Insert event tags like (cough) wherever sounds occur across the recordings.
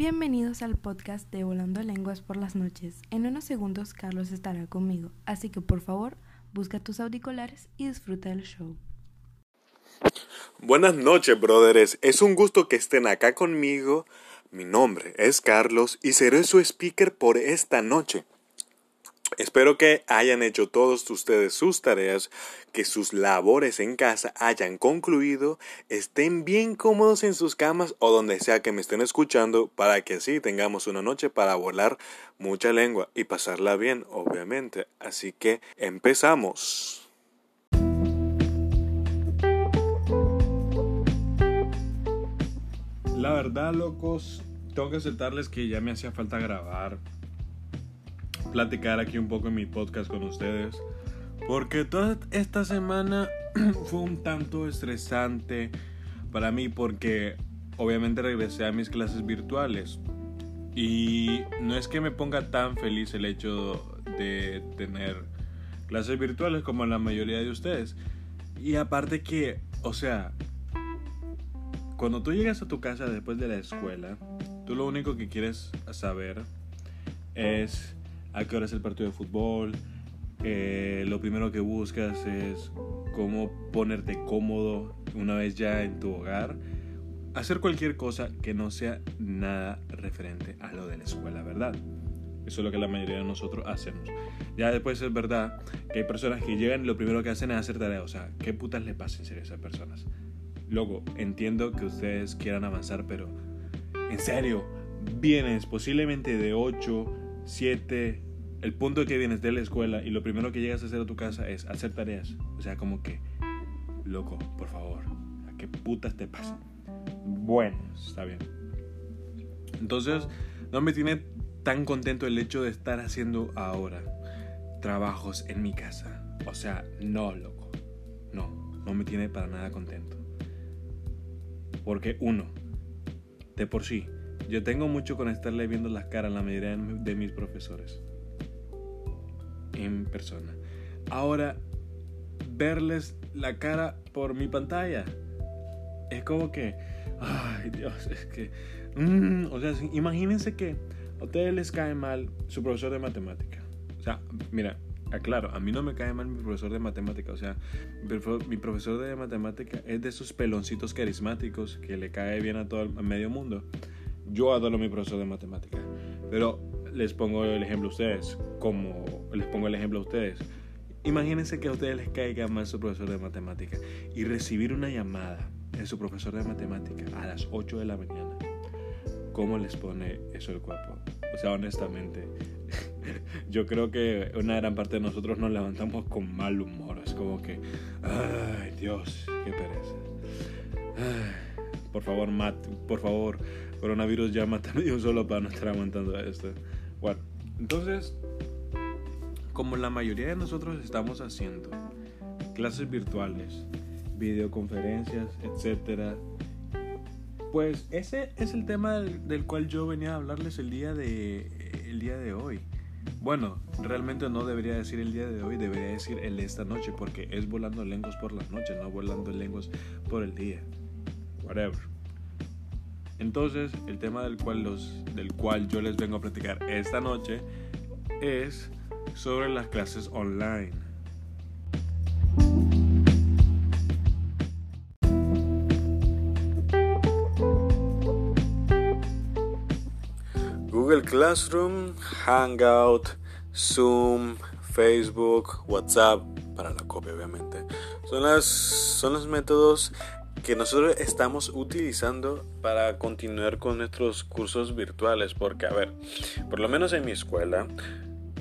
Bienvenidos al podcast de Volando Lenguas por las noches. En unos segundos Carlos estará conmigo, así que por favor busca tus auriculares y disfruta del show. Buenas noches, brothers. Es un gusto que estén acá conmigo. Mi nombre es Carlos y seré su speaker por esta noche. Espero que hayan hecho todos ustedes sus tareas, que sus labores en casa hayan concluido, estén bien cómodos en sus camas o donde sea que me estén escuchando para que así tengamos una noche para volar mucha lengua y pasarla bien, obviamente. Así que empezamos. La verdad, locos, tengo que aceptarles que ya me hacía falta grabar platicar aquí un poco en mi podcast con ustedes. Porque toda esta semana (clears throat) fue un tanto estresante para mí porque obviamente regresé a mis clases virtuales. Y no es que me ponga tan feliz el hecho de tener clases virtuales como la mayoría de ustedes. Y aparte que, o sea, cuando tú llegas a tu casa después de la escuela, tú lo único que quieres saber es a qué hora es el partido de fútbol. Eh, lo primero que buscas es cómo ponerte cómodo una vez ya en tu hogar. Hacer cualquier cosa que no sea nada referente a lo de la escuela, ¿verdad? Eso es lo que la mayoría de nosotros hacemos. Ya después es verdad que hay personas que llegan y lo primero que hacen es hacer tareas. O sea, ¿qué putas le pasa en serio a esas personas? Luego, entiendo que ustedes quieran avanzar, pero en serio, vienes posiblemente de 8 7, el punto que vienes de la escuela y lo primero que llegas a hacer a tu casa es hacer tareas. O sea, como que, loco, por favor, ¿a qué putas te pasa? Bueno, está bien. Entonces, no me tiene tan contento el hecho de estar haciendo ahora trabajos en mi casa. O sea, no, loco. No, no me tiene para nada contento. Porque uno, de por sí, yo tengo mucho con estarle viendo las caras a la mayoría de mis profesores. En persona. Ahora, verles la cara por mi pantalla. Es como que, ay Dios, es que, mm, o sea, imagínense que a ustedes les cae mal su profesor de matemática. O sea, mira, aclaro, a mí no me cae mal mi profesor de matemática. O sea, mi profesor de matemática es de esos peloncitos carismáticos que le cae bien a todo el medio mundo. Yo adoro a mi profesor de matemáticas, pero les pongo el ejemplo a ustedes, como les pongo el ejemplo a ustedes. Imagínense que a ustedes les caiga mal su profesor de matemáticas y recibir una llamada de su profesor de matemáticas a las 8 de la mañana. ¿Cómo les pone eso el cuerpo? O sea, honestamente, (laughs) yo creo que una gran parte de nosotros nos levantamos con mal humor. Es como que, ay Dios, qué pereza. por favor, Matt, por favor, coronavirus ya mátame yo (laughs) solo para no estar aguantando esto. Bueno, entonces, como la mayoría de nosotros estamos haciendo clases virtuales, videoconferencias, etcétera, pues ese es el tema del, cual yo venía a hablarles el día de el día de hoy. Bueno, realmente no debería decir el día de hoy, debería decir el de esta noche, porque es volando lenguas por las noches, no volando lenguas por el día. Whatever. Entonces, el tema del cual, los, del cual yo les vengo a platicar esta noche es sobre las clases online. Google Classroom, Hangout, Zoom, Facebook, WhatsApp, para la copia obviamente. Son, las, son los métodos que nosotros estamos utilizando para continuar con nuestros cursos virtuales. Porque, a ver, por lo menos en mi escuela,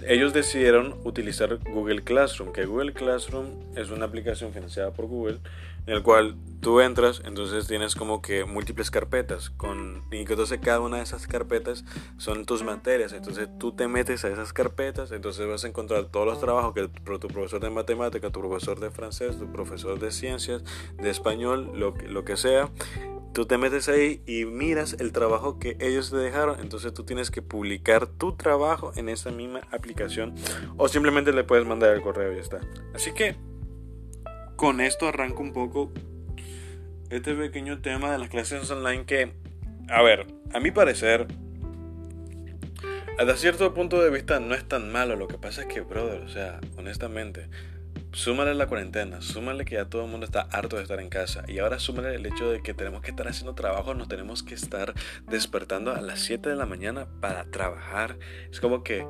ellos decidieron utilizar Google Classroom, que Google Classroom es una aplicación financiada por Google, en el cual tú entras, entonces tienes como que múltiples carpetas, con, y entonces cada una de esas carpetas son tus materias, entonces tú te metes a esas carpetas, entonces vas a encontrar todos los trabajos que tu profesor de matemática, tu profesor de francés, tu profesor de ciencias, de español, lo, lo que sea, tú te metes ahí y miras el trabajo que ellos te dejaron. Entonces tú tienes que publicar tu trabajo en esa misma aplicación o simplemente le puedes mandar el correo y ya está. Así que con esto arranco un poco este pequeño tema de las clases online que, a ver, a mi parecer, hasta cierto punto de vista no es tan malo. Lo que pasa es que, brother, o sea, honestamente, súmale la cuarentena, súmale que ya todo el mundo está harto de estar en casa y ahora súmale el hecho de que tenemos que estar haciendo trabajo, nos tenemos que estar despertando a las 7 de la mañana para trabajar. Es como que,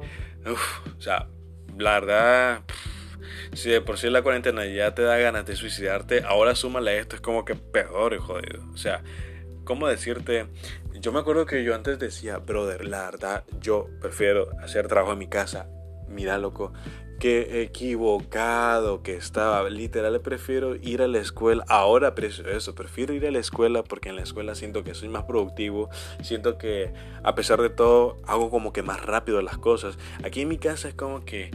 o sea, la verdad, si de por sí la cuarentena ya te da ganas de suicidarte, ahora súmale esto, es como que peor, jodido. O sea, ¿cómo decirte? Yo me acuerdo que yo antes decía, brother, la verdad, yo prefiero hacer trabajo en mi casa. Mira, loco, qué equivocado que estaba. Literal, prefiero ir a la escuela. Ahora eso, prefiero ir a la escuela porque en la escuela siento que soy más productivo. Siento que a pesar de todo hago como que más rápido las cosas. Aquí en mi casa es como que...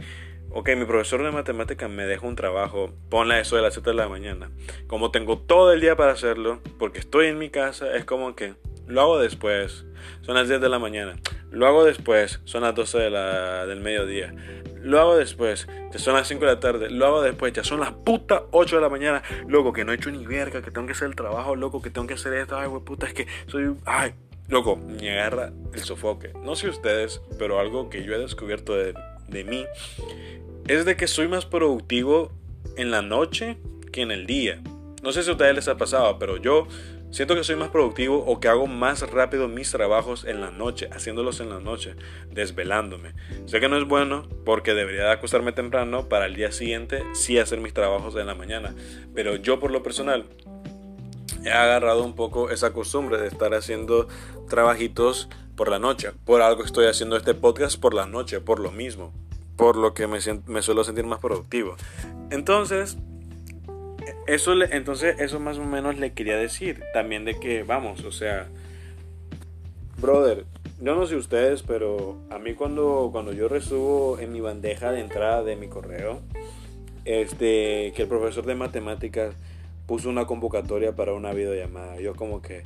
Ok, mi profesor de matemáticas me deja un trabajo, ponle eso de las 7 de la mañana. Como tengo todo el día para hacerlo, porque estoy en mi casa, es como que lo hago después. Son las 10 de la mañana. Lo hago después. Son las 12 de la, del mediodía. Lo hago después. Ya son las 5 de la tarde. Lo hago después. Ya son las putas 8 de la mañana. Loco, que no he hecho ni verga. Que tengo que hacer el trabajo. Loco, que tengo que hacer esto. Ay, güey, puta. Es que soy. Ay, loco, me agarra el sofoque. No sé ustedes, pero algo que yo he descubierto de, de mí es de que soy más productivo en la noche que en el día. No sé si a ustedes les ha pasado, pero yo Siento que soy más productivo o que hago más rápido mis trabajos en la noche, haciéndolos en la noche, desvelándome. Sé que no es bueno porque debería de acostarme temprano para el día siguiente sí hacer mis trabajos en la mañana. Pero yo por lo personal he agarrado un poco esa costumbre de estar haciendo trabajitos por la noche. Por algo estoy haciendo este podcast por la noche, por lo mismo. Por lo que me, me suelo sentir más productivo. Entonces, eso entonces eso más o menos le quería decir también de que vamos o sea brother yo no sé ustedes pero a mí cuando cuando yo recibo en mi bandeja de entrada de mi correo este que el profesor de matemáticas puso una convocatoria para una videollamada yo como que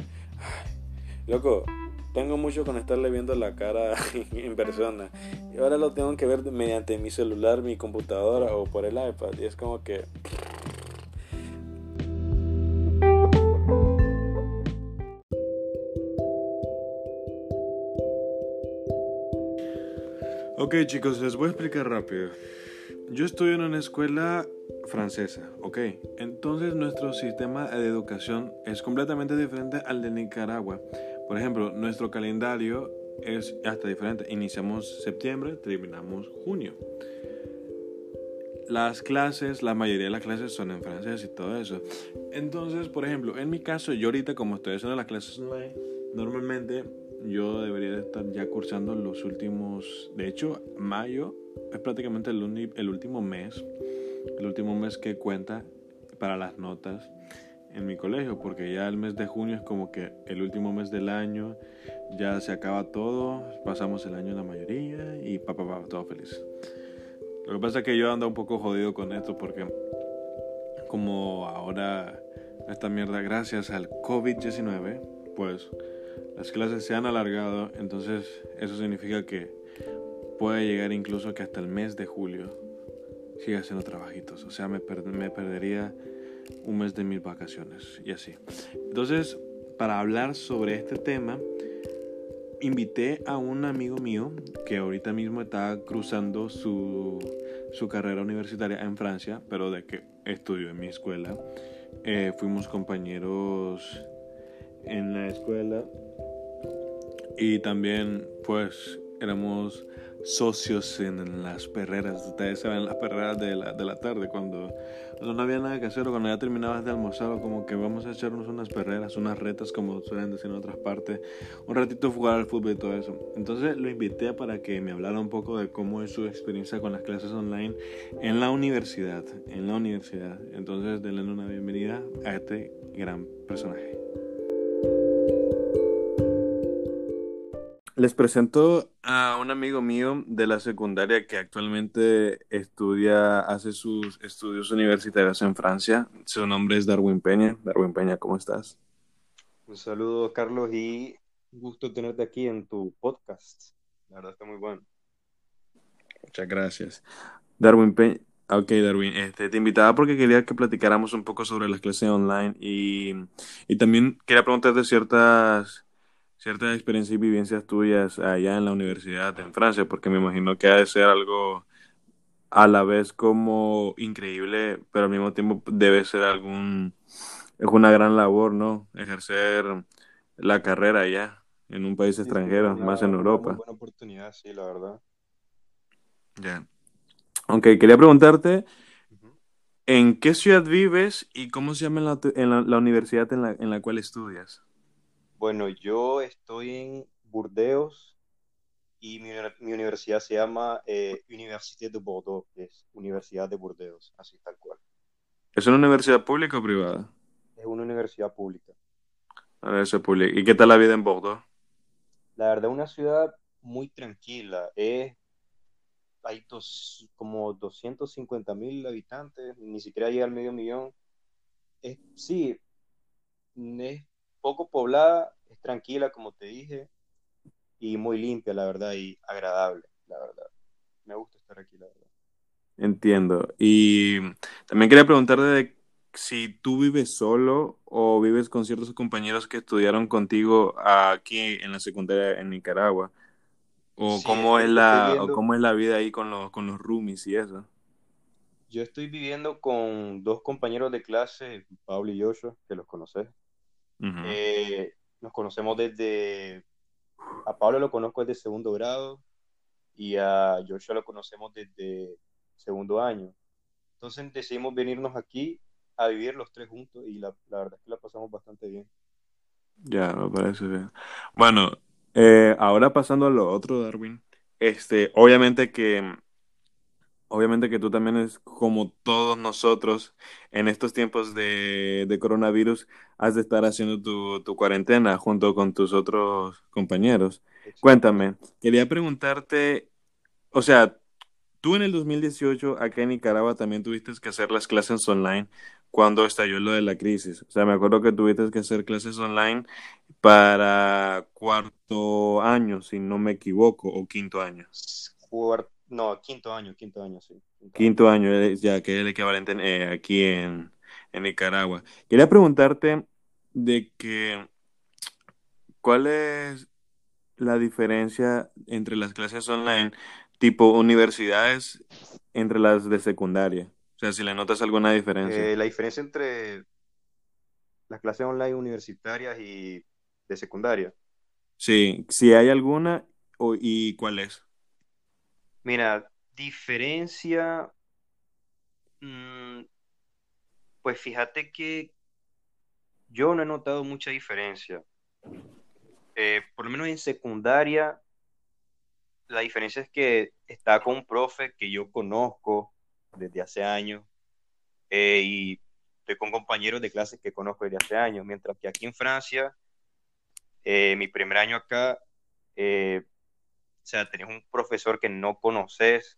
loco tengo mucho con estarle viendo la cara (laughs) en persona y ahora lo tengo que ver mediante mi celular mi computadora o por el iPad y es como que Ok chicos, les voy a explicar rápido. Yo estoy en una escuela francesa, ok. Entonces nuestro sistema de educación es completamente diferente al de Nicaragua. Por ejemplo, nuestro calendario es hasta diferente. Iniciamos septiembre, terminamos junio. Las clases, la mayoría de las clases son en francés y todo eso. Entonces, por ejemplo, en mi caso, yo ahorita como estoy haciendo las clases online, normalmente yo debería de estar ya cursando los últimos, de hecho, mayo es prácticamente el, el último mes, el último mes que cuenta para las notas en mi colegio, porque ya el mes de junio es como que el último mes del año, ya se acaba todo, pasamos el año en la mayoría y papá, papá, todo feliz. Lo que pasa es que yo ando un poco jodido con esto porque como ahora esta mierda gracias al COVID-19, pues las clases se han alargado, entonces eso significa que puede llegar incluso que hasta el mes de julio siga haciendo trabajitos. O sea, me, me perdería un mes de mis vacaciones y así. Entonces, para hablar sobre este tema, invité a un amigo mío que ahorita mismo está cruzando su, su carrera universitaria en Francia, pero de que estudió en mi escuela. Eh, fuimos compañeros en la escuela y también, pues, éramos socios en las perreras. Ustedes saben, las perreras de la, de la tarde, cuando, no había nada que hacer o cuando ya terminabas de almorzar, o como que vamos a echarnos unas perreras, unas retas, como suelen decir en otras partes, un ratito jugar al fútbol y todo eso. Entonces lo invité para que me hablara un poco de cómo es su experiencia con las clases online en la universidad. En la universidad. Entonces, denle una bienvenida a este gran personaje. Les presento a un amigo mío de la secundaria que actualmente estudia, hace sus estudios universitarios en Francia. Su nombre es Darwin Peña. Darwin Peña, ¿cómo estás? Un saludo, Carlos, y un gusto tenerte aquí en tu podcast. La verdad está muy bueno. Muchas gracias. Darwin Peña. Ok, Darwin, este, te invitaba porque quería que platicáramos un poco sobre las clases online y, y también quería preguntarte ciertas ciertas experiencias y vivencias tuyas allá en la universidad en Francia, porque me imagino que ha de ser algo a la vez como increíble, pero al mismo tiempo debe ser algún, es una gran labor, ¿no? Ejercer la carrera allá en un país Sí, extranjero, una, más en una Europa. buena oportunidad, sí, la verdad. Ya. Aunque quería preguntarte. ¿en qué ciudad vives y cómo se llama la, en la, la universidad en la, en la cual estudias? Bueno, yo estoy en Burdeos y mi, uni- mi universidad se llama eh, Université de Bordeaux, que es Universidad de Burdeos, así tal cual. ¿Es una universidad pública o privada? Es una universidad pública. ¿Y qué tal la vida en Bordeaux? La verdad, una ciudad muy tranquila. Es, hay dos, como 250 mil habitantes, ni siquiera llega al medio millón. Es, sí, es poco poblada, es tranquila, como te dije, y muy limpia, la verdad, y agradable, la verdad. Me gusta estar aquí, la verdad. Entiendo. Y también quería preguntarte de si tú vives solo o vives con ciertos compañeros que estudiaron contigo aquí en la secundaria en Nicaragua, o Sí, cómo es la, o cómo es la vida ahí con los, con los roomies y eso. yo estoy viviendo con dos compañeros de clase, Pablo y Joshua, que los conoces. Eh, nos conocemos desde, a Pablo lo conozco desde segundo grado y a Joshua lo conocemos desde segundo año. Entonces decidimos venirnos aquí a vivir los tres juntos y la, la verdad es que la pasamos bastante bien. Ya, me parece bien. Bueno, eh, ahora pasando a lo otro, Darwin. Este, obviamente que Obviamente que tú también es como todos nosotros en estos tiempos de, de coronavirus, has de estar haciendo tu, tu cuarentena junto con tus otros compañeros. Cuéntame, quería preguntarte, o sea, tú en el 2018 acá en Nicaragua también tuviste que hacer las clases online cuando estalló lo de la crisis. O sea, me acuerdo que tuviste que hacer clases online para cuarto año, si no me equivoco, o quinto año. No, quinto año, quinto año, sí, quinto año. Quinto año, eh, ya que es el equivalente en- eh, aquí en, en Nicaragua. Quería preguntarte de que, ¿cuál es la diferencia entre las clases online tipo universidades entre las de secundaria? O sea, si le notas alguna diferencia. Eh, la diferencia entre las clases online universitarias y de secundaria. Sí, si hay alguna o, y cuál es. Mira, diferencia, mm, pues fíjate que yo no he notado mucha diferencia. Eh, por lo menos en secundaria, la diferencia es que está con un profe que yo conozco desde hace años eh, y estoy con compañeros de clases que conozco desde hace años, mientras que aquí en Francia, eh, mi primer año acá, eh, o sea, tenés un profesor que no conoces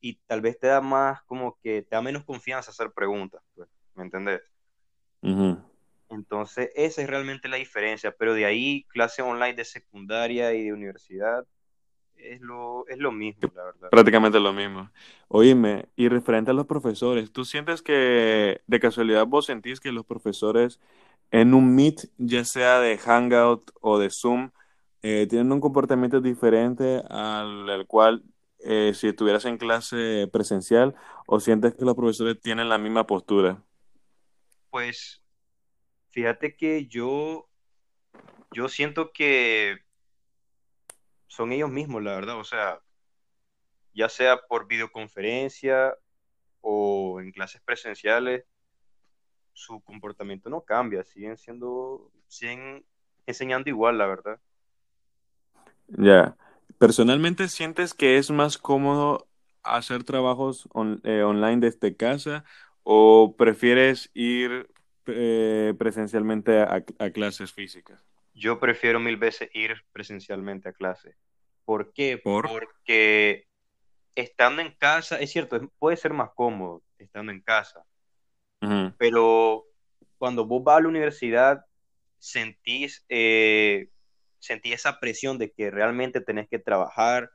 y tal vez te da más, como que te da menos confianza hacer preguntas, pues, ¿me entendés? Entonces, esa es realmente la diferencia, pero de ahí, clase online de secundaria y de universidad, es lo, es lo mismo, la verdad. Prácticamente lo mismo. Oíme, y referente a los profesores, ¿tú sientes que de casualidad vos sentís que los profesores en un Meet, ya sea de Hangout o de Zoom, eh, tienen un comportamiento diferente al, al cual eh, si estuvieras en clase presencial o sientes que los profesores tienen la misma postura? Pues fíjate que yo, yo siento que son ellos mismos, la verdad, o sea, ya sea por videoconferencia o en clases presenciales, su comportamiento no cambia, siguen siendo, siguen enseñando igual, la verdad. Ya. ¿Personalmente sientes que es más cómodo hacer trabajos eh, online desde casa o prefieres ir eh, presencialmente a clases físicas? Yo prefiero mil veces ir presencialmente a clase. ¿Por qué? ¿Por? Porque estando en casa, es cierto, puede ser más cómodo estando en casa, pero cuando vos vas a la universidad, sentís, eh, sentís esa presión de que realmente tenés que trabajar,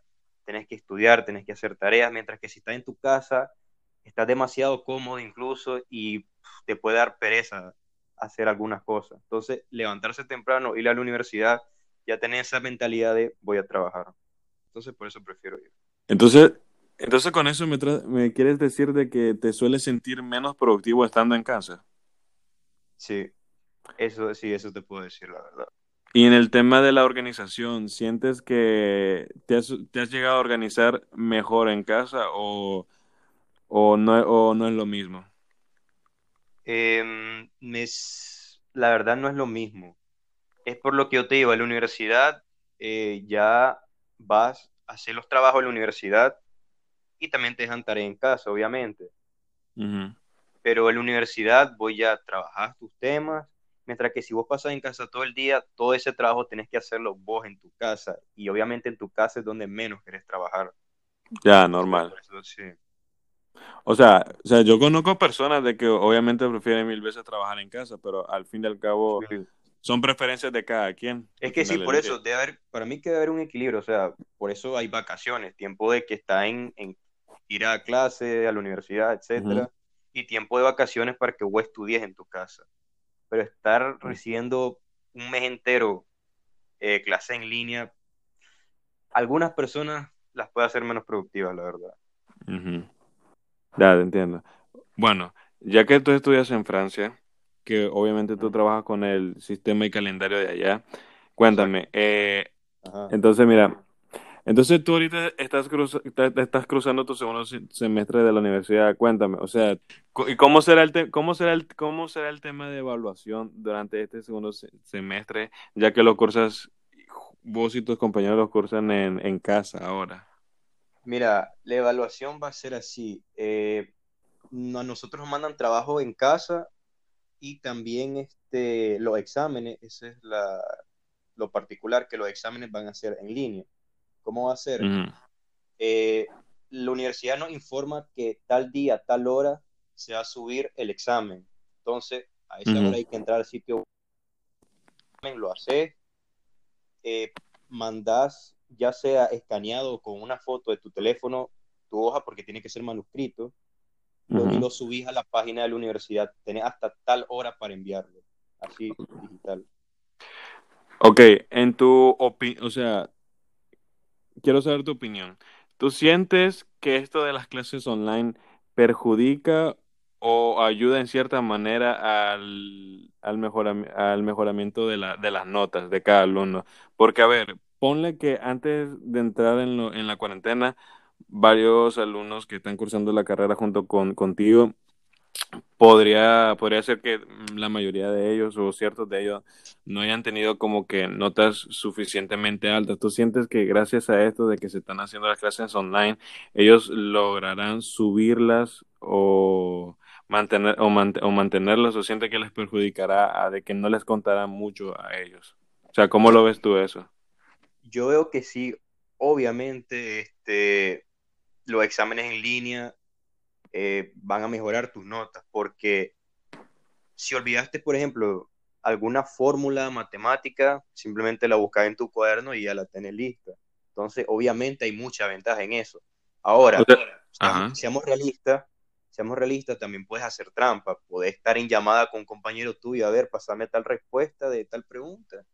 tenés que estudiar, tenés que hacer tareas, mientras que si estás en tu casa, estás demasiado cómodo incluso y pff, te puede dar pereza hacer algunas cosas. Entonces, levantarse temprano, ir a la universidad, ya tenés esa mentalidad de voy a trabajar. Entonces, por eso prefiero ir. Entonces, entonces con eso me, me quieres decir de que te sueles sentir menos productivo estando en casa. Sí, eso sí, eso te puedo decir, la verdad. Y en el tema de la organización, ¿sientes que te has, te has llegado a organizar mejor en casa o, o, no, o no es lo mismo? Eh, la verdad no es lo mismo. Es por lo que yo te digo, a la universidad eh, ya vas a hacer los trabajos de la universidad y también te dejan tarea en casa, obviamente. Pero en la universidad voy a trabajar tus temas, mientras que si vos pasas en casa todo el día, todo ese trabajo tenés que hacerlo vos en tu casa. Y obviamente en tu casa es donde menos querés trabajar. Ya, normal. O sea, o sea, yo conozco personas de que obviamente prefieren mil veces trabajar en casa, pero al fin y al cabo son preferencias de cada quien. Es que sí, por eso, debe haber, para mí que debe haber un equilibrio, o sea, por eso hay vacaciones, tiempo de que está en, ir a clase, a la universidad, etcétera, y tiempo de vacaciones para que vos estudies en tu casa. Pero estar recibiendo un mes entero eh, clase en línea, algunas personas las puede hacer menos productivas, la verdad. Ya, te entiendo. Bueno, ya que tú estudias en Francia, que obviamente tú trabajas con el sistema y calendario de allá, cuéntame, eh, entonces mira, entonces tú ahorita estás, estás cruzando tu segundo semestre de la universidad, cuéntame, o sea, ¿y cómo será el, cómo será el, cómo será el tema de evaluación durante este segundo semestre, ya que lo cursas, vos y tus compañeros lo cursan en, en casa ahora? Mira, la evaluación va a ser así. Eh, a nosotros nos mandan trabajo en casa y también este, los exámenes, ese es la, lo particular, que los exámenes van a ser en línea. ¿Cómo va a ser? Eh, la universidad nos informa que tal día, tal hora, se va a subir el examen. Entonces, a esa hora hay que entrar al sitio, lo haces, eh, mandás ya sea escaneado con una foto de tu teléfono, tu hoja, porque tiene que ser manuscrito, y lo subís a la página de la universidad. Tenés hasta tal hora para enviarlo, así digital. Ok, en tu opinión, o sea, quiero saber tu opinión. ¿Tú sientes que esto de las clases online perjudica o ayuda en cierta manera al, al, al mejoramiento de, la, de las notas de cada alumno? Porque, a ver, ponle que antes de entrar en, lo, en la cuarentena, varios alumnos que están cursando la carrera junto con contigo, podría, podría ser que la mayoría de ellos o ciertos de ellos no hayan tenido como que notas suficientemente altas. ¿Tú sientes que gracias a esto de que se están haciendo las clases online, ellos lograrán subirlas o mantener o, o mantenerlas o sientes que les perjudicará a de que no les contará mucho a ellos? O sea, ¿cómo lo ves tú eso? Yo veo que sí, obviamente, este, los exámenes en línea eh, van a mejorar tus notas, porque si olvidaste, por ejemplo, alguna fórmula matemática, simplemente la buscas en tu cuaderno y ya la tenés lista. Entonces, obviamente hay mucha ventaja en eso. Ahora, seamos, realistas, seamos realistas, también puedes hacer trampa, puedes estar en llamada con un compañero tuyo, a ver, pasame tal respuesta de tal pregunta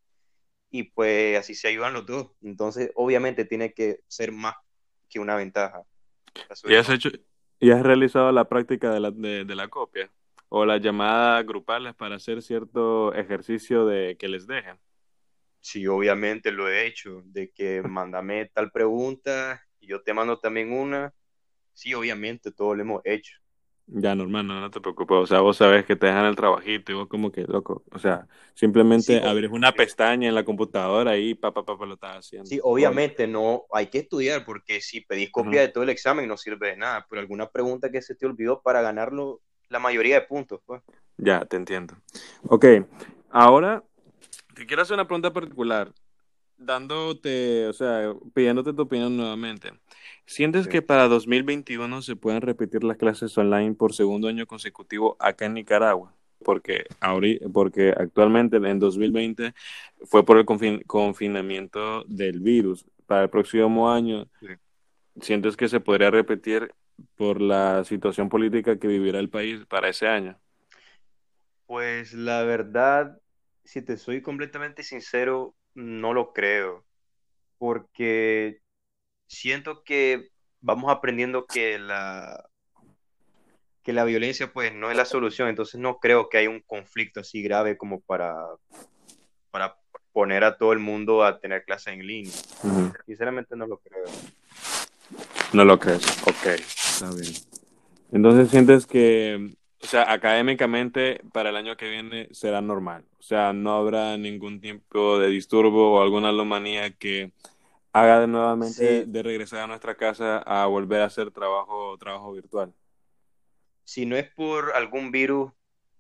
y pues así se ayudan los dos. Entonces, obviamente tiene que ser más que una ventaja. ¿Y has, hecho, ¿Y has realizado la práctica de la, de, la copia? ¿O las llamadas grupales para hacer cierto ejercicio de que les dejen? Sí, obviamente lo he hecho, de que mándame tal pregunta y yo te mando también una. Sí, obviamente todo lo hemos hecho. Ya, normal, no, no te preocupes. O sea, vos sabes que te dejan el trabajito y vos como que, loco, o sea, simplemente abres una pestaña en la computadora y pa, pa, pa, lo estás haciendo. Sí, obviamente no, hay que estudiar porque si pedís copia de todo el examen no sirve de nada, pero alguna pregunta que se te olvidó para ganarlo la mayoría de puntos, pues. Ya, te entiendo. Ok, ahora te quiero hacer una pregunta particular dándote, o sea, pidiéndote tu opinión nuevamente. ¿Sientes que para 2021 se pueden repetir las clases online por segundo año consecutivo acá en Nicaragua? Porque, porque actualmente en 2020 fue por el confinamiento del virus. Para el próximo año, ¿sientes que se podría repetir por la situación política que vivirá el país para ese año? Pues la verdad, si te soy completamente sincero, no lo creo, porque siento que vamos aprendiendo que la, que la violencia pues no es la solución, entonces no creo que haya un conflicto así grave como para, para poner a todo el mundo a tener clases en línea. Sinceramente no lo creo. No lo crees, ok, está bien. Entonces sientes que, o sea, académicamente para el año que viene será normal, o sea, no habrá ningún tipo de disturbo o alguna anomalía que haga de nuevamente Sí, de regresar a nuestra casa a volver a hacer trabajo, trabajo virtual. si no es por algún virus,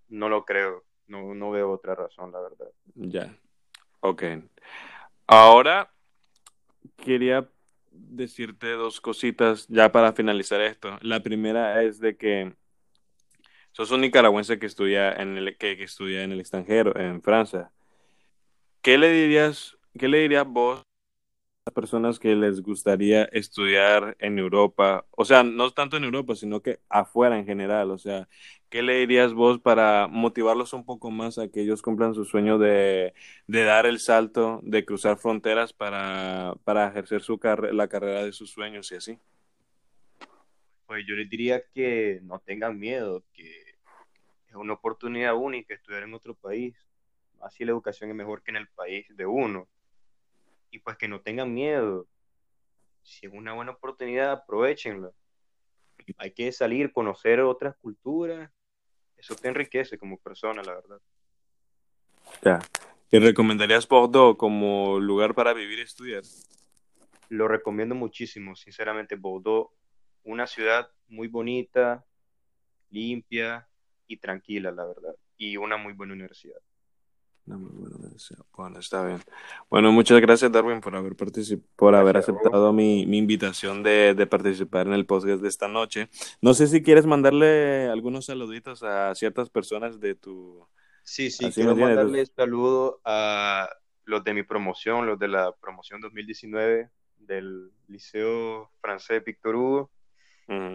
no lo creo. No, no veo otra razón, la verdad. Ya, ok. Ahora quería decirte dos cositas ya para finalizar esto. La primera es de que sos un nicaragüense que estudia en el, que, estudia en el extranjero, en Francia. ¿Qué le dirías, qué le dirías vos a las personas que les gustaría estudiar en Europa? O sea, no tanto en Europa, sino que afuera en general. O sea, ¿qué le dirías vos para motivarlos un poco más a que ellos cumplan su sueño de, de dar el salto, de cruzar fronteras para, para ejercer su la carrera de sus sueños y así? Pues yo les diría que no tengan miedo, que es una oportunidad única estudiar en otro país. Así la educación es mejor que en el país de uno. Y pues que no tengan miedo. Si es una buena oportunidad, aprovechenla. Hay que salir, conocer otras culturas. Eso te enriquece como persona, la verdad. Ya. ¿Y recomendarías Bordeaux como lugar para vivir y estudiar? Lo recomiendo muchísimo, sinceramente, Bordeaux, una ciudad muy bonita, limpia y tranquila, la verdad. Y una muy buena universidad. No, muy bueno, deseo. Bueno, está bien. Bueno, muchas gracias, Darwin, por haber por haber Gracias, aceptado mi, mi invitación de, de participar en el podcast de esta noche. No sé si quieres mandarle algunos saluditos a ciertas personas de tu... Sí, sí, Así quiero mandarle saludo a los de mi promoción, los de la promoción 2019 del Liceo Francés Víctor Hugo,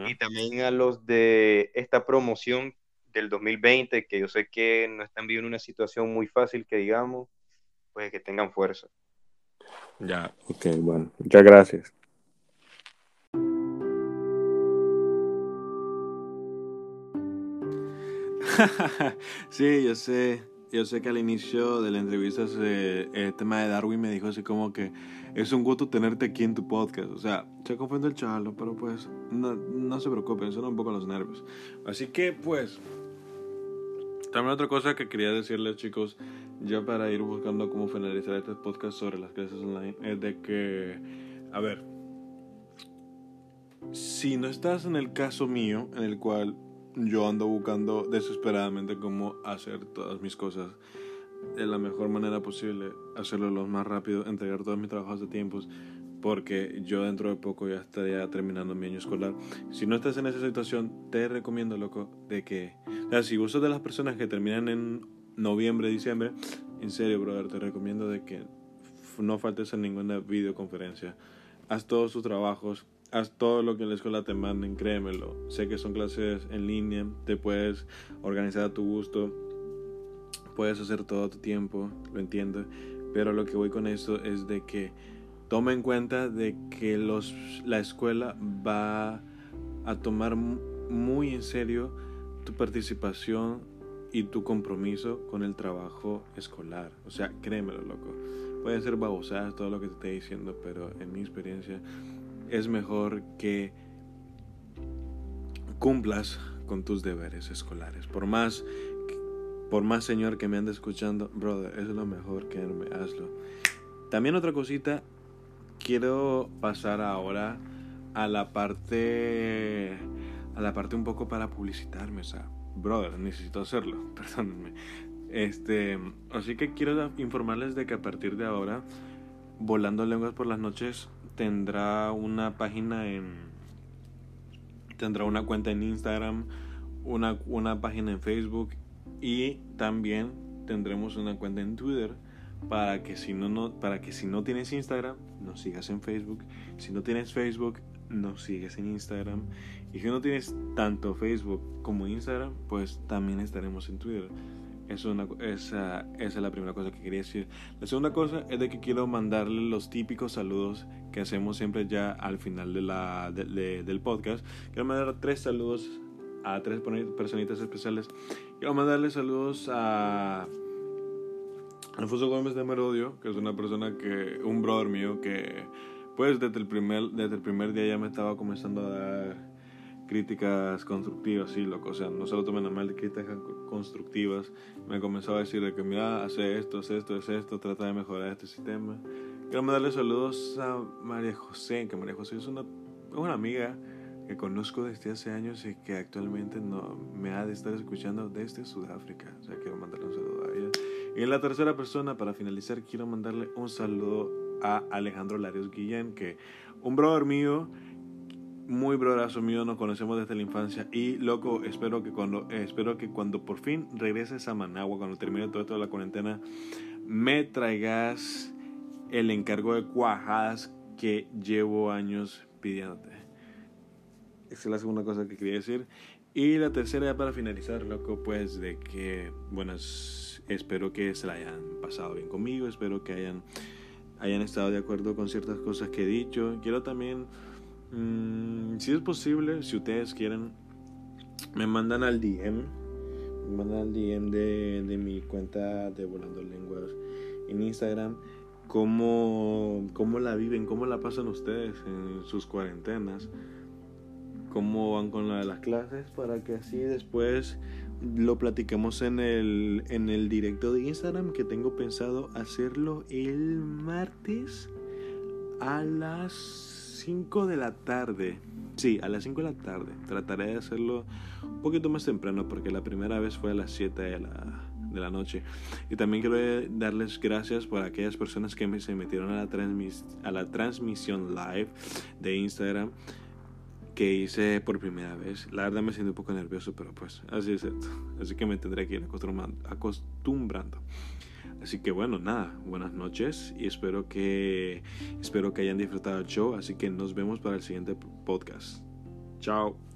Y también a los de esta promoción del 2020, que yo sé que no están viviendo una situación muy fácil, que digamos, pues que tengan fuerza. Ya, ok, bueno, muchas gracias. (laughs) Sí, yo sé, yo sé que al inicio de la entrevista se- el tema de Darwin me dijo así como que es un gusto tenerte aquí en tu podcast. O sea, se confunde el chalo, pero pues no, no se preocupen, son un poco los nervios. Así que pues, también otra cosa que quería decirles chicos, ya para ir buscando cómo finalizar este podcast sobre las clases online, es de que, a ver, si no estás en el caso mío, en el cual yo ando buscando desesperadamente cómo hacer todas mis cosas de la mejor manera posible, hacerlo lo más rápido, entregar todos mis trabajos a tiempos, porque yo dentro de poco ya estaría terminando mi año escolar. Si no estás en esa situación, te recomiendo, loco, de que, o sea, si vos sos de las personas que terminan en noviembre, diciembre, en serio, brother, te recomiendo de que no faltes en ninguna videoconferencia. Haz todos tus trabajos, haz todo lo que en la escuela te manden, créemelo. Sé que son clases en línea, te puedes organizar a tu gusto, puedes hacer todo a tu tiempo, lo entiendo. Pero lo que voy con esto es de que toma en cuenta de que los, la escuela va a tomar mu- muy en serio tu participación y tu compromiso con el trabajo escolar. O sea, créemelo, loco. Pueden ser babosadas todo lo que te esté diciendo, pero en mi experiencia es mejor que cumplas con tus deberes escolares. Por más, por más señor que me ande escuchando, brother, es lo mejor que me hazlo. También otra cosita, quiero pasar ahora a la parte, a la parte un poco para publicitarme, o sea, brother, necesito hacerlo, (laughs) perdónenme. Este, así que quiero informarles de que a partir de ahora, Volando Lenguas por las Noches tendrá una página en, tendrá una cuenta en Instagram, una, una página en Facebook y también tendremos una cuenta en Twitter para que si no, no para que si no tienes Instagram nos sigas en Facebook. Si no tienes Facebook nos sigues en Instagram. Y si no tienes tanto Facebook como Instagram pues también estaremos en Twitter Es una, esa, esa es la primera cosa que quería decir. La segunda cosa es de que quiero mandarle los típicos saludos que hacemos siempre ya al final de la, de- del podcast. Quiero mandar tres saludos a tres personitas especiales. Quiero mandarle saludos a Alfonso Gómez de Merodio, que es una persona que, un brother mío que, pues desde el primer, desde el primer día ya me estaba comenzando a dar críticas constructivas, sí, loco, o sea, no se lo tomen a mal críticas constructivas, me comenzó a decir de que mira, hace esto, hace esto, hace esto, trata de mejorar este sistema. Quiero mandarle saludos a María José, que María José es una, una amiga que conozco desde hace años y que actualmente no me ha de estar escuchando desde Sudáfrica, o sea, quiero mandarle un saludo a ella. Y en la tercera persona, para finalizar, quiero mandarle un saludo a Alejandro Larios Guillén, que un brother mío, muy brodazo mío, nos conocemos desde la infancia. Y loco, espero que cuando, eh, espero que cuando por fin regreses a Managua, cuando termine todo esto de la cuarentena, me traigas el encargo de cuajadas que llevo años pidiéndote. Esa es la segunda cosa que quería decir. Y la tercera, ya para finalizar, loco, pues de que, bueno, es- espero que se la hayan pasado bien conmigo, espero que hayan, hayan estado de acuerdo con ciertas cosas que he dicho. Quiero también, mm, si es posible, si ustedes quieren, me mandan al DM, me mandan al DM de, de mi cuenta de Volando Lenguas en Instagram. Cómo, cómo la viven, cómo la pasan ustedes en sus cuarentenas cómo van con la de las clases para que así después lo platiquemos en el, en el directo de Instagram que tengo pensado hacerlo el martes a las 5 de la tarde. Sí, a las 5 de la tarde. Trataré de hacerlo un poquito más temprano porque la primera vez fue a las 7 de la, de la noche. Y también quiero darles gracias por aquellas personas que me, se metieron a la, transmis, a la transmisión live de Instagram que hice por primera vez. La verdad me siento un poco nervioso, pero pues así es esto. Así que me tendré que ir acostumbrando. Así que bueno, nada, buenas noches y espero que espero que hayan disfrutado el show, así que nos vemos para el siguiente podcast. Chao.